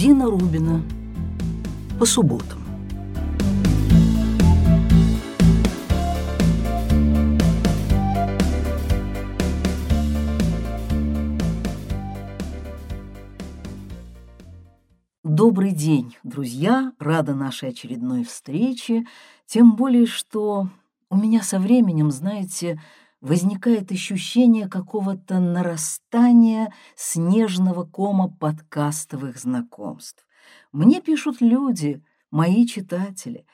Дина Рубина. По субботам. Добрый день, друзья! Рада нашей очередной встрече, тем более, что у меня со временем, знаете, возникает ощущение какого-то нарастания снежного кома подкастовых знакомств. Мне пишут люди, мои читатели.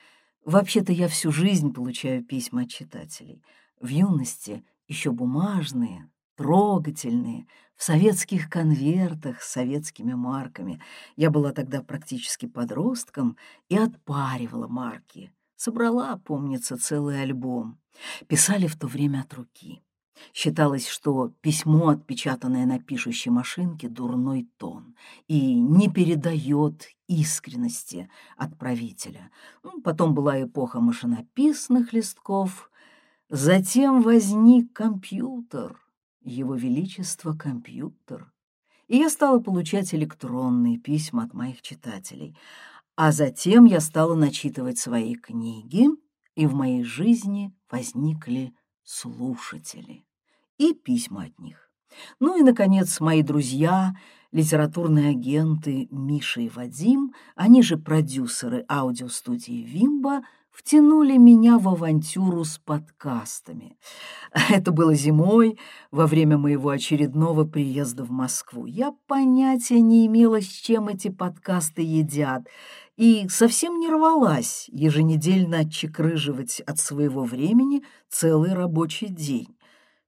Вообще-то я всю жизнь получаю письма от читателей. В юности еще бумажные, трогательные, в советских конвертах с советскими марками. Я была тогда практически подростком и отпаривала марки. Собрала, помнится, целый альбом. Писали в то время от руки. Считалось, что письмо, отпечатанное на пишущей машинке, дурной тон и не передает искренности отправителя. Ну, потом была эпоха машинописных листков. Затем возник компьютер, его величество компьютер. И я стала получать электронные письма от моих читателей. А затем я стала начитывать свои книги, и в моей жизни возникли слушатели и письма от них. Ну и, наконец, мои друзья, литературные агенты Миша и Вадим, они же продюсеры аудиостудии «Вимба», втянули меня в авантюру с подкастами. Это было зимой, во время моего очередного приезда в Москву. Я понятия не имела, с чем эти подкасты едят, и совсем не рвалась еженедельно отчекрыживать от своего времени целый рабочий день.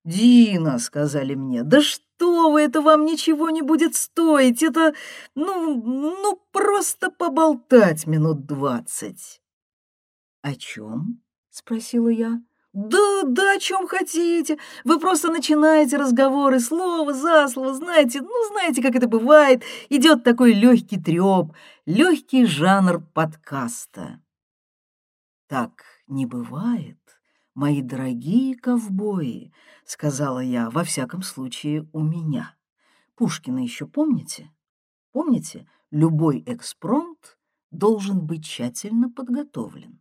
«Дина», — сказали мне, — «да что вы, это вам ничего не будет стоить, это, ну, ну, просто поболтать минут двадцать». «О чем?» — спросила я. «Да, да, о чем хотите. Вы просто начинаете разговоры слово за слово, знаете, ну, знаете, как это бывает. Идет такой легкий треп, легкий жанр подкаста». «Так не бывает, мои дорогие ковбои», — сказала я, во всяком случае, у меня. Пушкина еще помните? Помните, любой экспромт должен быть тщательно подготовлен.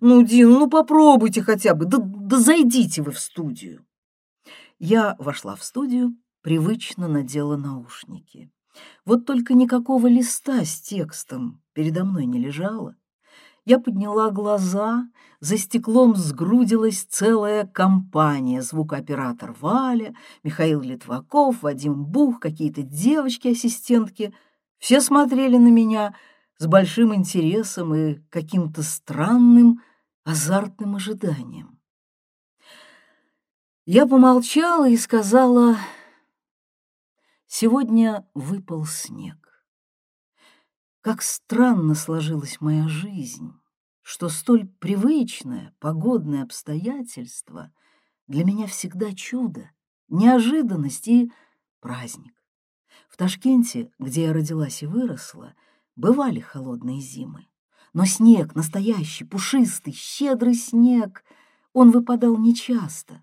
«Ну, Дина, ну попробуйте хотя бы, да, да зайдите вы в студию». Я вошла в студию, привычно надела наушники. Вот только никакого листа с текстом передо мной не лежало. Я подняла глаза, за стеклом сгрудилась целая компания. Звукооператор Валя, Михаил Литваков, Вадим Бух, какие-то девочки-ассистентки. Все смотрели на меня — с большим интересом и каким-то странным азартным ожиданием. Я помолчала и сказала, «Сегодня выпал снег. Как странно сложилась моя жизнь, что столь привычное погодное обстоятельство для меня всегда чудо, неожиданность и праздник. В Ташкенте, где я родилась и выросла, — Бывали холодные зимы, но снег настоящий, пушистый, щедрый снег, он выпадал нечасто.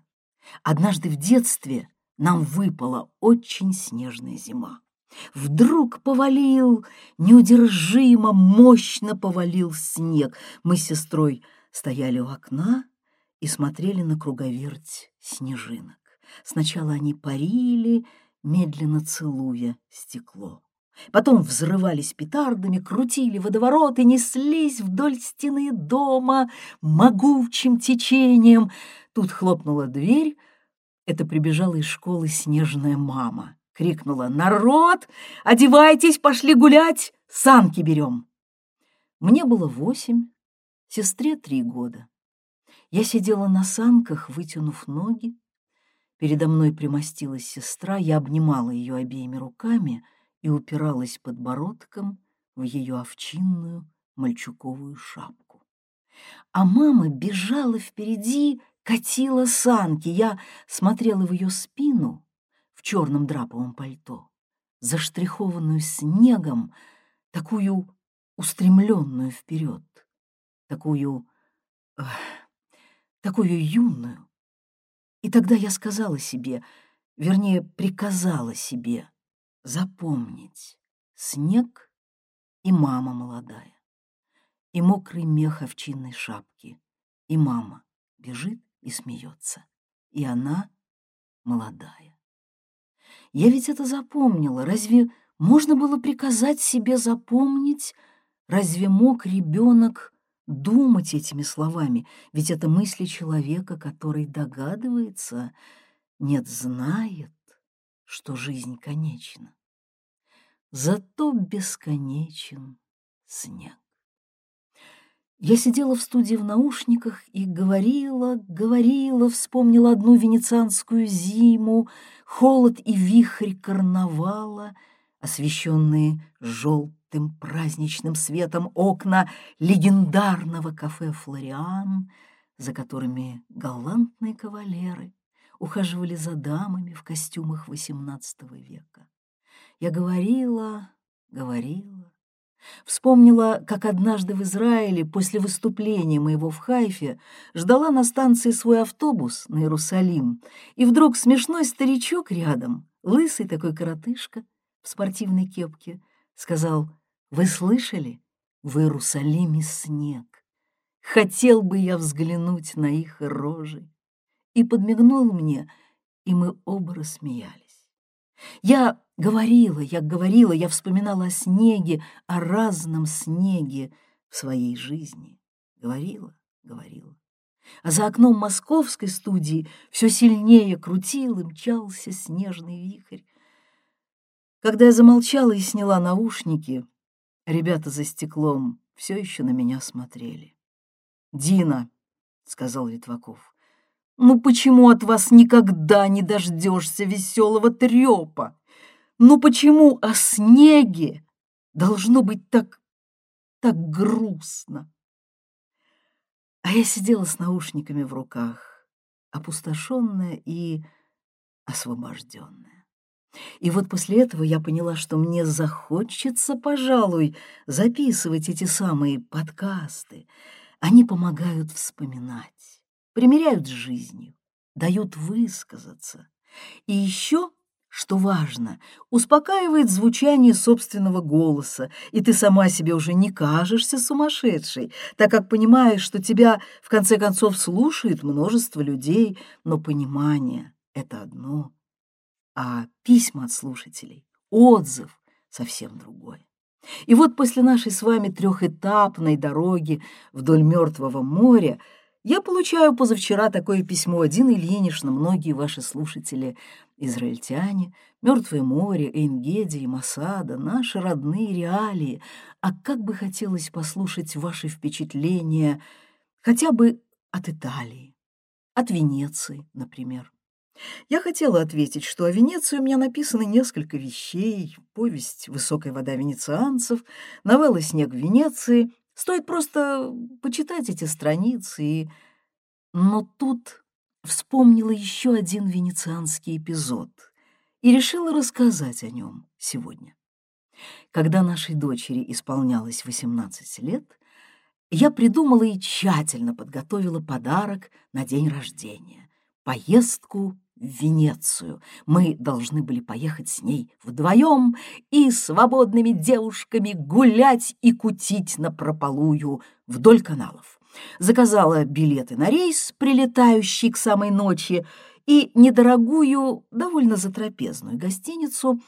Однажды в детстве нам выпала очень снежная зима. Вдруг повалил, неудержимо, мощно повалил снег. Мы с сестрой стояли у окна и смотрели на круговерть снежинок. Сначала они парили, медленно целуя стекло. Потом взрывались петардами, крутили водовороты, неслись вдоль стены дома могучим течением. Тут хлопнула дверь. Это прибежала из школы снежная мама. Крикнула «Народ! Одевайтесь, пошли гулять! Санки берем!» Мне было восемь, сестре три года. Я сидела на санках, вытянув ноги. Передо мной примостилась сестра, я обнимала ее обеими руками — и упиралась подбородком в ее овчинную мальчуковую шапку. А мама бежала впереди, катила санки. Я смотрела в ее спину в черном драповом пальто, заштрихованную снегом, такую устремленную вперед, такую... Эх, такую юную. И тогда я сказала себе, вернее, приказала себе — запомнить снег и мама молодая, и мокрый мех овчинной шапки, и мама бежит и смеется, и она молодая. Я ведь это запомнила. Разве можно было приказать себе запомнить? Разве мог ребенок думать этими словами? Ведь это мысли человека, который догадывается, нет, знает, что жизнь конечна. Зато бесконечен снег. Я сидела в студии в наушниках и говорила, говорила, вспомнила одну венецианскую зиму, холод и вихрь карнавала, освещенные желтым праздничным светом окна легендарного кафе «Флориан», за которыми галантные кавалеры ухаживали за дамами в костюмах XVIII века. Я говорила, говорила, Вспомнила, как однажды в Израиле после выступления моего в Хайфе ждала на станции свой автобус на Иерусалим, и вдруг смешной старичок рядом, лысый такой коротышка в спортивной кепке, сказал, «Вы слышали? В Иерусалиме снег. Хотел бы я взглянуть на их рожи». И подмигнул мне, и мы оба рассмеялись. Я говорила, я говорила, я вспоминала о снеге, о разном снеге в своей жизни. Говорила, говорила. А за окном московской студии все сильнее крутил и мчался снежный вихрь. Когда я замолчала и сняла наушники, ребята за стеклом все еще на меня смотрели. «Дина», — сказал Литваков, ну почему от вас никогда не дождешься веселого трепа? Ну почему о снеге должно быть так, так грустно? А я сидела с наушниками в руках, опустошенная и освобожденная. И вот после этого я поняла, что мне захочется, пожалуй, записывать эти самые подкасты. Они помогают вспоминать примиряют с жизнью, дают высказаться. И еще, что важно, успокаивает звучание собственного голоса, и ты сама себе уже не кажешься сумасшедшей, так как понимаешь, что тебя, в конце концов, слушает множество людей, но понимание — это одно, а письма от слушателей, отзыв — совсем другое. И вот после нашей с вами трехэтапной дороги вдоль Мертвого моря — я получаю позавчера такое письмо Дины Ильинична, многие ваши слушатели, израильтяне, Мертвое море, Эйнгеди и Масада, наши родные реалии. А как бы хотелось послушать ваши впечатления хотя бы от Италии, от Венеции, например. Я хотела ответить, что о Венеции у меня написано несколько вещей, повесть «Высокая вода венецианцев», новелла «Снег в Венеции», Стоит просто почитать эти страницы и... Но тут вспомнила еще один венецианский эпизод и решила рассказать о нем сегодня. Когда нашей дочери исполнялось 18 лет, я придумала и тщательно подготовила подарок на день рождения — поездку в Венецию. Мы должны были поехать с ней вдвоем и свободными девушками гулять и кутить на прополую вдоль каналов. Заказала билеты на рейс, прилетающий к самой ночи, и недорогую, довольно затрапезную гостиницу,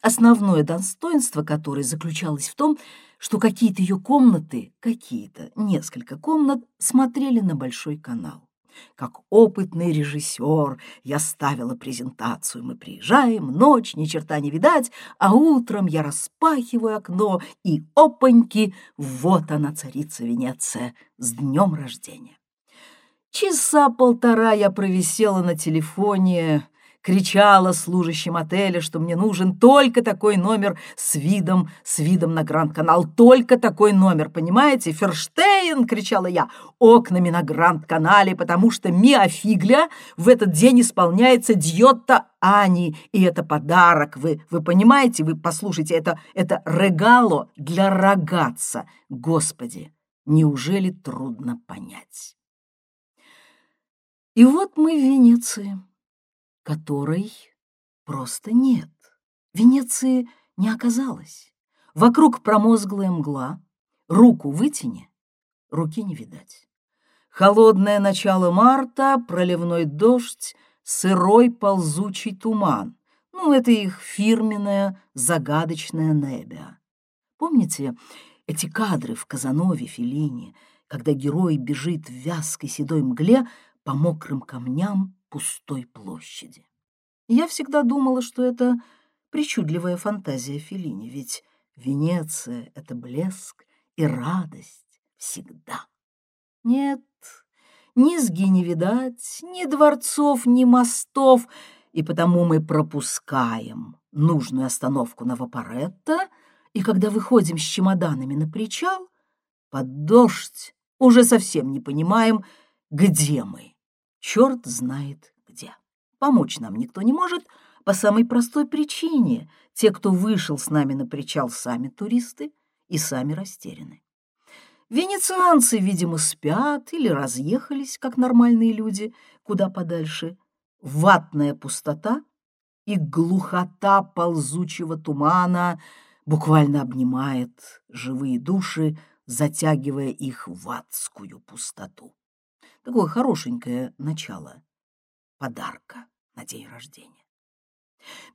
основное достоинство которой заключалось в том, что какие-то ее комнаты, какие-то, несколько комнат, смотрели на большой канал. Как опытный режиссер я ставила презентацию. Мы приезжаем, ночь, ни черта не видать, а утром я распахиваю окно, и опаньки, вот она, царица Венеция, с днем рождения. Часа полтора я провисела на телефоне, кричала служащим отеля, что мне нужен только такой номер с видом, с видом на Гранд-канал, только такой номер, понимаете? Ферштейн, кричала я, окнами на Гранд-канале, потому что Миофигля в этот день исполняется Дьотта Ани, и это подарок, вы, вы понимаете, вы послушайте, это, это регало для рогатца. Господи, неужели трудно понять? И вот мы в Венеции которой просто нет. Венеции не оказалось. Вокруг промозглая мгла, руку вытяни, руки не видать. Холодное начало марта, проливной дождь, сырой ползучий туман. Ну, это их фирменная загадочная небя. Помните эти кадры в Казанове Феллини, когда герой бежит в вязкой седой мгле по мокрым камням пустой площади? Я всегда думала, что это причудливая фантазия Феллини, ведь Венеция — это блеск и радость всегда. Нет, ни сги не видать, ни дворцов, ни мостов, и потому мы пропускаем нужную остановку на Вапоретто, и когда выходим с чемоданами на причал, под дождь уже совсем не понимаем, где мы. Черт знает где. Помочь нам никто не может по самой простой причине. Те, кто вышел с нами на причал, сами туристы и сами растеряны. Венецианцы, видимо, спят или разъехались, как нормальные люди, куда подальше. Ватная пустота и глухота ползучего тумана буквально обнимает живые души, затягивая их в адскую пустоту. Такое хорошенькое начало подарка на день рождения.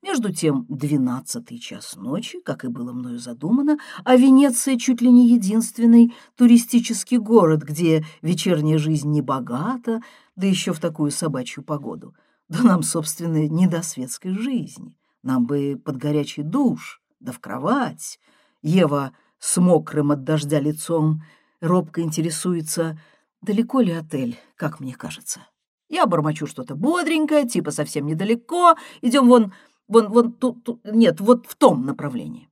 Между тем, двенадцатый час ночи, как и было мною задумано, а Венеция чуть ли не единственный туристический город, где вечерняя жизнь не богата, да еще в такую собачью погоду. Да нам, собственно, не до светской жизни. Нам бы под горячий душ, да в кровать. Ева с мокрым от дождя лицом робко интересуется, далеко ли отель, как мне кажется. Я бормочу что-то бодренькое, типа совсем недалеко. Идем вон, вон, вон тут, тут, нет, вот в том направлении.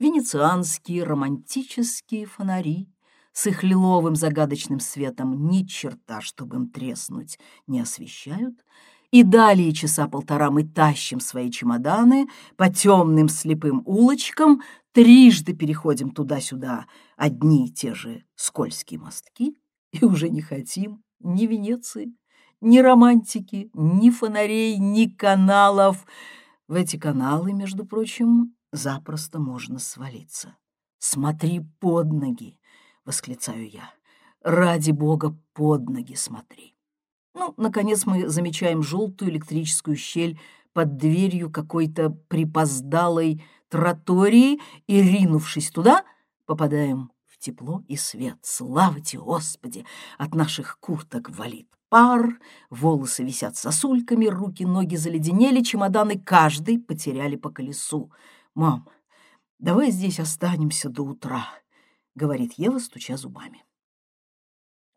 Венецианские романтические фонари с их лиловым загадочным светом ни черта, чтобы им треснуть, не освещают. И далее часа полтора мы тащим свои чемоданы по темным слепым улочкам, трижды переходим туда-сюда одни и те же скользкие мостки и уже не хотим ни Венеции, ни романтики, ни фонарей, ни каналов. В эти каналы, между прочим, запросто можно свалиться. «Смотри под ноги!» — восклицаю я. «Ради бога, под ноги смотри!» Ну, наконец мы замечаем желтую электрическую щель под дверью какой-то припоздалой тротории и, ринувшись туда, попадаем тепло и свет. Слава тебе, Господи! От наших курток валит пар, волосы висят сосульками, руки, ноги заледенели, чемоданы каждый потеряли по колесу. «Мам, давай здесь останемся до утра», — говорит Ева, стуча зубами.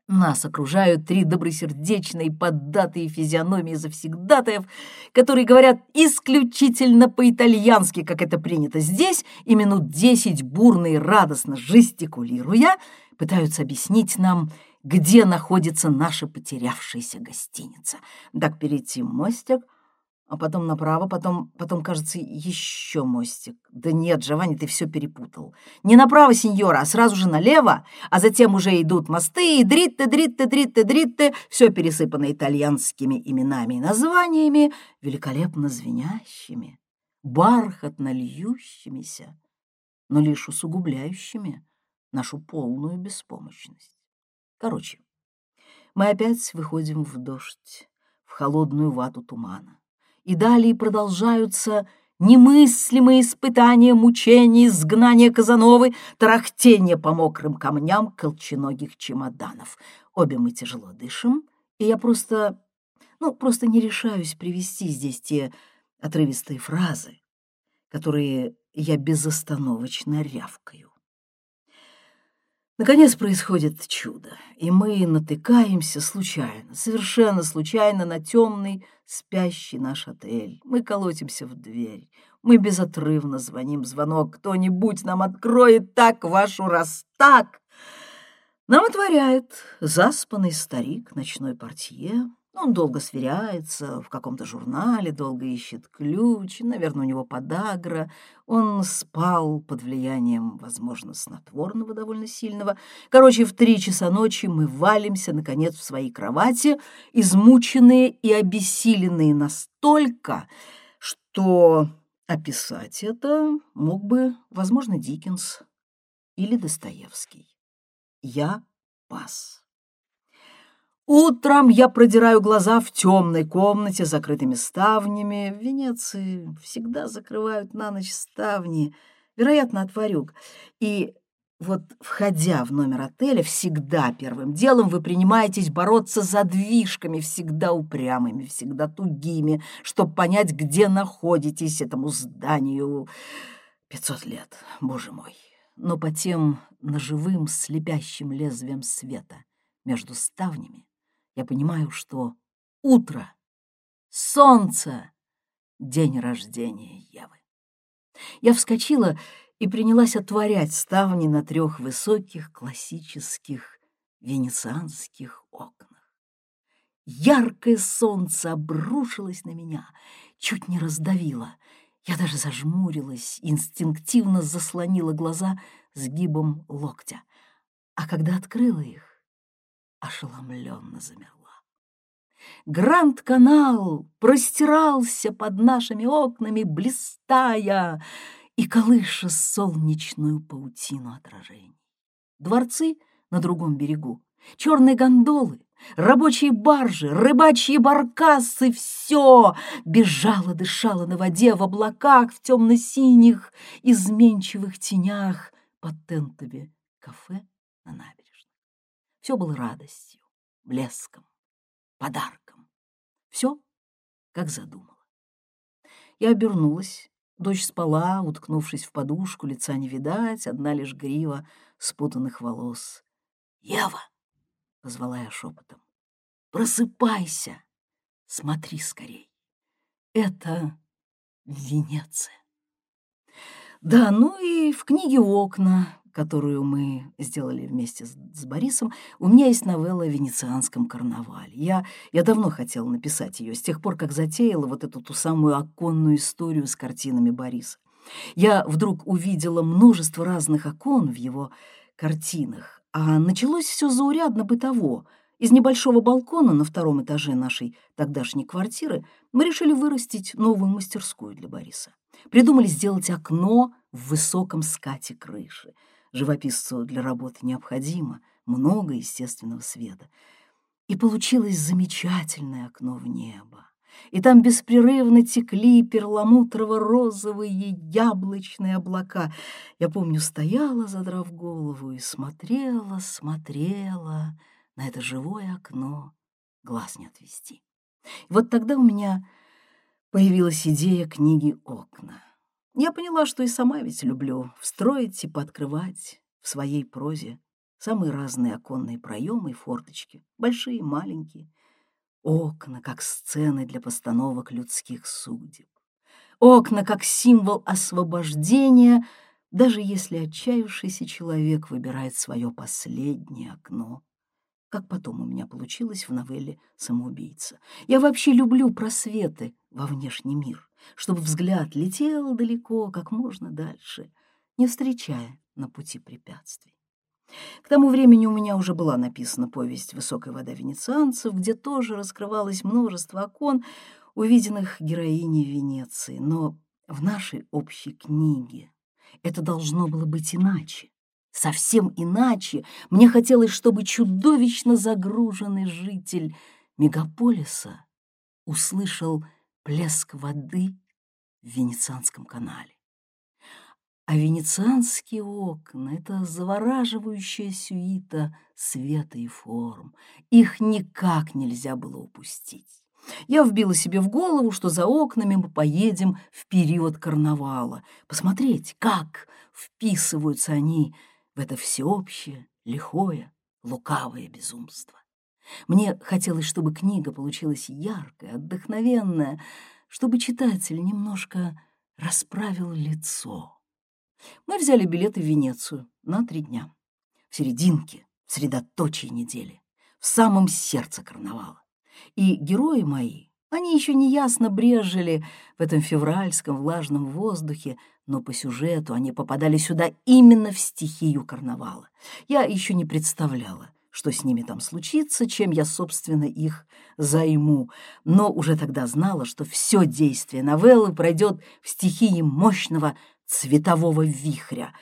Нас окружают три добросердечные, поддатые физиономии завсегдатаев, которые говорят исключительно по-итальянски, как это принято здесь, и минут десять бурно и радостно жестикулируя, пытаются объяснить нам, где находится наша потерявшаяся гостиница. Так перейти мостик, а потом направо, потом, потом, кажется, еще мостик. Да нет, Джованни, ты все перепутал. Не направо, сеньора, а сразу же налево, а затем уже идут мосты, и дритте, дритте, дритте, дритте, все пересыпано итальянскими именами и названиями, великолепно звенящими, бархатно льющимися, но лишь усугубляющими нашу полную беспомощность. Короче, мы опять выходим в дождь, в холодную вату тумана. И далее продолжаются немыслимые испытания, мучения, изгнания Казановы, тарахтение по мокрым камням колченогих чемоданов. Обе мы тяжело дышим, и я просто, ну, просто не решаюсь привести здесь те отрывистые фразы, которые я безостановочно рявкаю. Наконец происходит чудо, и мы натыкаемся случайно, совершенно случайно на темный спящий наш отель. Мы колотимся в дверь, мы безотрывно звоним звонок. Кто-нибудь нам откроет так вашу раз так. Нам отворяет заспанный старик, ночной портье, он долго сверяется в каком-то журнале, долго ищет ключ, наверное, у него подагра. Он спал под влиянием, возможно, снотворного довольно сильного. Короче, в три часа ночи мы валимся, наконец, в своей кровати, измученные и обессиленные настолько, что описать это мог бы, возможно, Диккенс или Достоевский. Я пас. Утром я продираю глаза в темной комнате с закрытыми ставнями. В Венеции всегда закрывают на ночь ставни, вероятно, от ворюг. И вот, входя в номер отеля, всегда первым делом вы принимаетесь бороться за движками, всегда упрямыми, всегда тугими, чтобы понять, где находитесь этому зданию. Пятьсот лет, боже мой. Но по тем ножевым слепящим лезвием света между ставнями я понимаю, что утро, солнце, день рождения Евы. Я вскочила и принялась отворять ставни на трех высоких классических венецианских окнах. Яркое солнце обрушилось на меня, чуть не раздавило. Я даже зажмурилась, инстинктивно заслонила глаза сгибом локтя. А когда открыла их, ошеломленно замерла. Гранд-канал простирался под нашими окнами, блистая, и колыша солнечную паутину отражений. Дворцы на другом берегу, черные гондолы, рабочие баржи, рыбачьи баркасы — все бежало, дышало на воде, в облаках, в темно-синих, изменчивых тенях под тентами кафе на набережной. Все было радостью, блеском, подарком. Все, как задумала. Я обернулась Дочь спала, уткнувшись в подушку, лица не видать, одна лишь грива спутанных волос. «Ева!» — позвала я шепотом. «Просыпайся! Смотри скорей! Это Венеция!» Да, ну и в книге «Окна», которую мы сделали вместе с, с Борисом, у меня есть новелла о венецианском карнавале. Я, я давно хотела написать ее, с тех пор, как затеяла вот эту ту самую оконную историю с картинами Бориса. Я вдруг увидела множество разных окон в его картинах, а началось все заурядно бытово. Из небольшого балкона на втором этаже нашей тогдашней квартиры мы решили вырастить новую мастерскую для Бориса. Придумали сделать окно в высоком скате крыши. Живописцу для работы необходимо много естественного света. И получилось замечательное окно в небо. И там беспрерывно текли перламутрово-розовые яблочные облака. Я помню, стояла, задрав голову, и смотрела, смотрела на это живое окно, глаз не отвести. И вот тогда у меня появилась идея книги «Окна». Я поняла, что и сама ведь люблю встроить и пооткрывать в своей прозе самые разные оконные проемы и форточки, большие и маленькие, окна, как сцены для постановок людских судеб, окна, как символ освобождения, даже если отчаявшийся человек выбирает свое последнее окно, как потом у меня получилось в новелле «Самоубийца». Я вообще люблю просветы во внешний мир чтобы взгляд летел далеко, как можно дальше, не встречая на пути препятствий. К тому времени у меня уже была написана повесть «Высокая вода венецианцев», где тоже раскрывалось множество окон, увиденных героиней Венеции. Но в нашей общей книге это должно было быть иначе. Совсем иначе. Мне хотелось, чтобы чудовищно загруженный житель мегаполиса услышал плеск воды в Венецианском канале. А венецианские окна — это завораживающая сюита света и форм. Их никак нельзя было упустить. Я вбила себе в голову, что за окнами мы поедем в период карнавала, посмотреть, как вписываются они в это всеобщее, лихое, лукавое безумство. Мне хотелось, чтобы книга получилась яркая, отдохновенная, чтобы читатель немножко расправил лицо. Мы взяли билеты в Венецию на три дня. В серединке, в средоточии недели, в самом сердце карнавала. И герои мои, они еще неясно брежели в этом февральском влажном воздухе, но по сюжету они попадали сюда именно в стихию карнавала. Я еще не представляла, что с ними там случится, чем я, собственно, их займу, но уже тогда знала, что все действие новеллы пройдет в стихии мощного цветового вихря.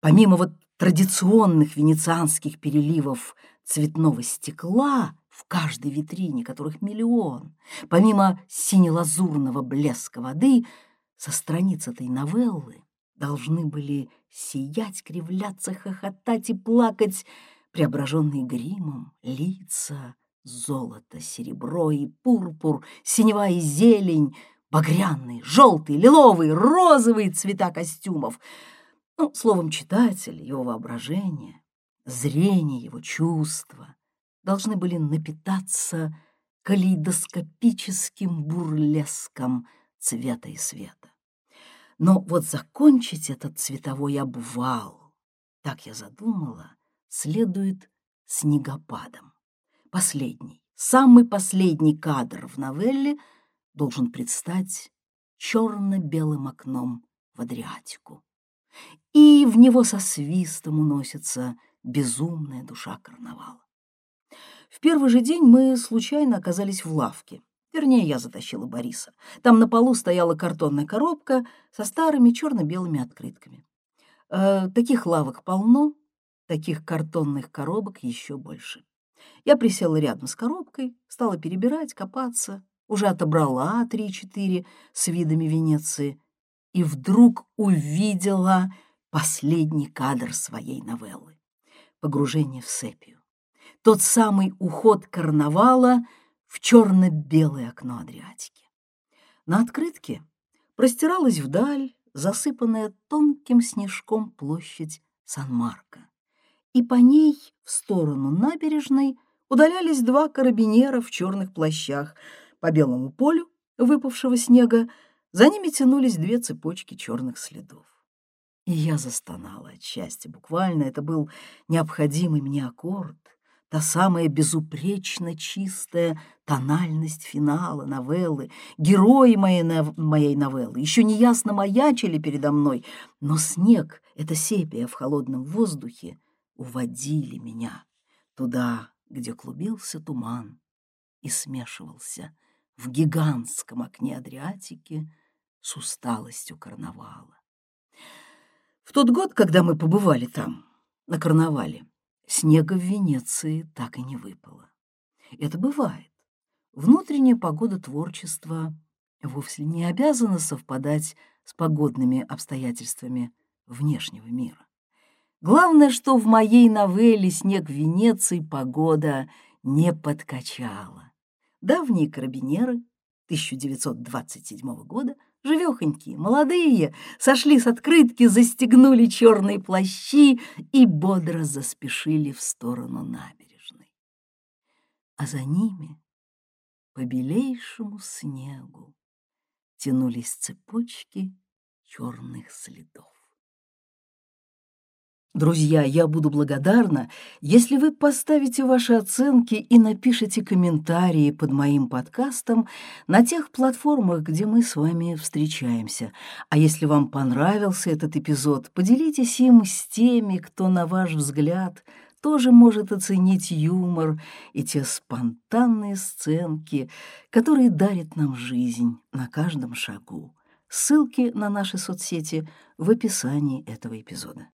Помимо вот традиционных венецианских переливов цветного стекла в каждой витрине, которых миллион, помимо сине-лазурного блеска воды, со страниц этой новеллы должны были сиять, кривляться, хохотать и плакать преображенные гримом лица, золото, серебро и пурпур, синева и зелень, багряные, желтые, лиловые, розовые цвета костюмов. Ну, словом, читатель, его воображение, зрение, его чувства должны были напитаться калейдоскопическим бурлеском цвета и света. Но вот закончить этот цветовой обвал, так я задумала, следует снегопадом. Последний, самый последний кадр в новелле должен предстать черно-белым окном в Адриатику. И в него со свистом уносится безумная душа карнавала. В первый же день мы случайно оказались в лавке. Вернее, я затащила Бориса. Там на полу стояла картонная коробка со старыми черно-белыми открытками. Э, таких лавок полно, таких картонных коробок еще больше. Я присела рядом с коробкой, стала перебирать, копаться, уже отобрала три-четыре с видами Венеции и вдруг увидела последний кадр своей новеллы — погружение в сепию. Тот самый уход карнавала в черно-белое окно Адриатики. На открытке простиралась вдаль засыпанная тонким снежком площадь Сан-Марко и по ней в сторону набережной удалялись два карабинера в черных плащах. По белому полю выпавшего снега за ними тянулись две цепочки черных следов. И я застонала от счастья. Буквально это был необходимый мне аккорд, та самая безупречно чистая тональность финала новеллы. Герои моей, нов... моей новеллы еще неясно маячили передо мной, но снег, эта сепия в холодном воздухе, уводили меня туда, где клубился туман и смешивался в гигантском окне Адриатики с усталостью карнавала. В тот год, когда мы побывали там, на карнавале, снега в Венеции так и не выпало. Это бывает. Внутренняя погода творчества вовсе не обязана совпадать с погодными обстоятельствами внешнего мира. Главное, что в моей новелле «Снег в Венеции» погода не подкачала. Давние карабинеры 1927 года, живехонькие, молодые, сошли с открытки, застегнули черные плащи и бодро заспешили в сторону набережной. А за ними по белейшему снегу тянулись цепочки черных следов. Друзья, я буду благодарна, если вы поставите ваши оценки и напишите комментарии под моим подкастом на тех платформах, где мы с вами встречаемся. А если вам понравился этот эпизод, поделитесь им с теми, кто, на ваш взгляд, тоже может оценить юмор и те спонтанные сценки, которые дарят нам жизнь на каждом шагу. Ссылки на наши соцсети в описании этого эпизода.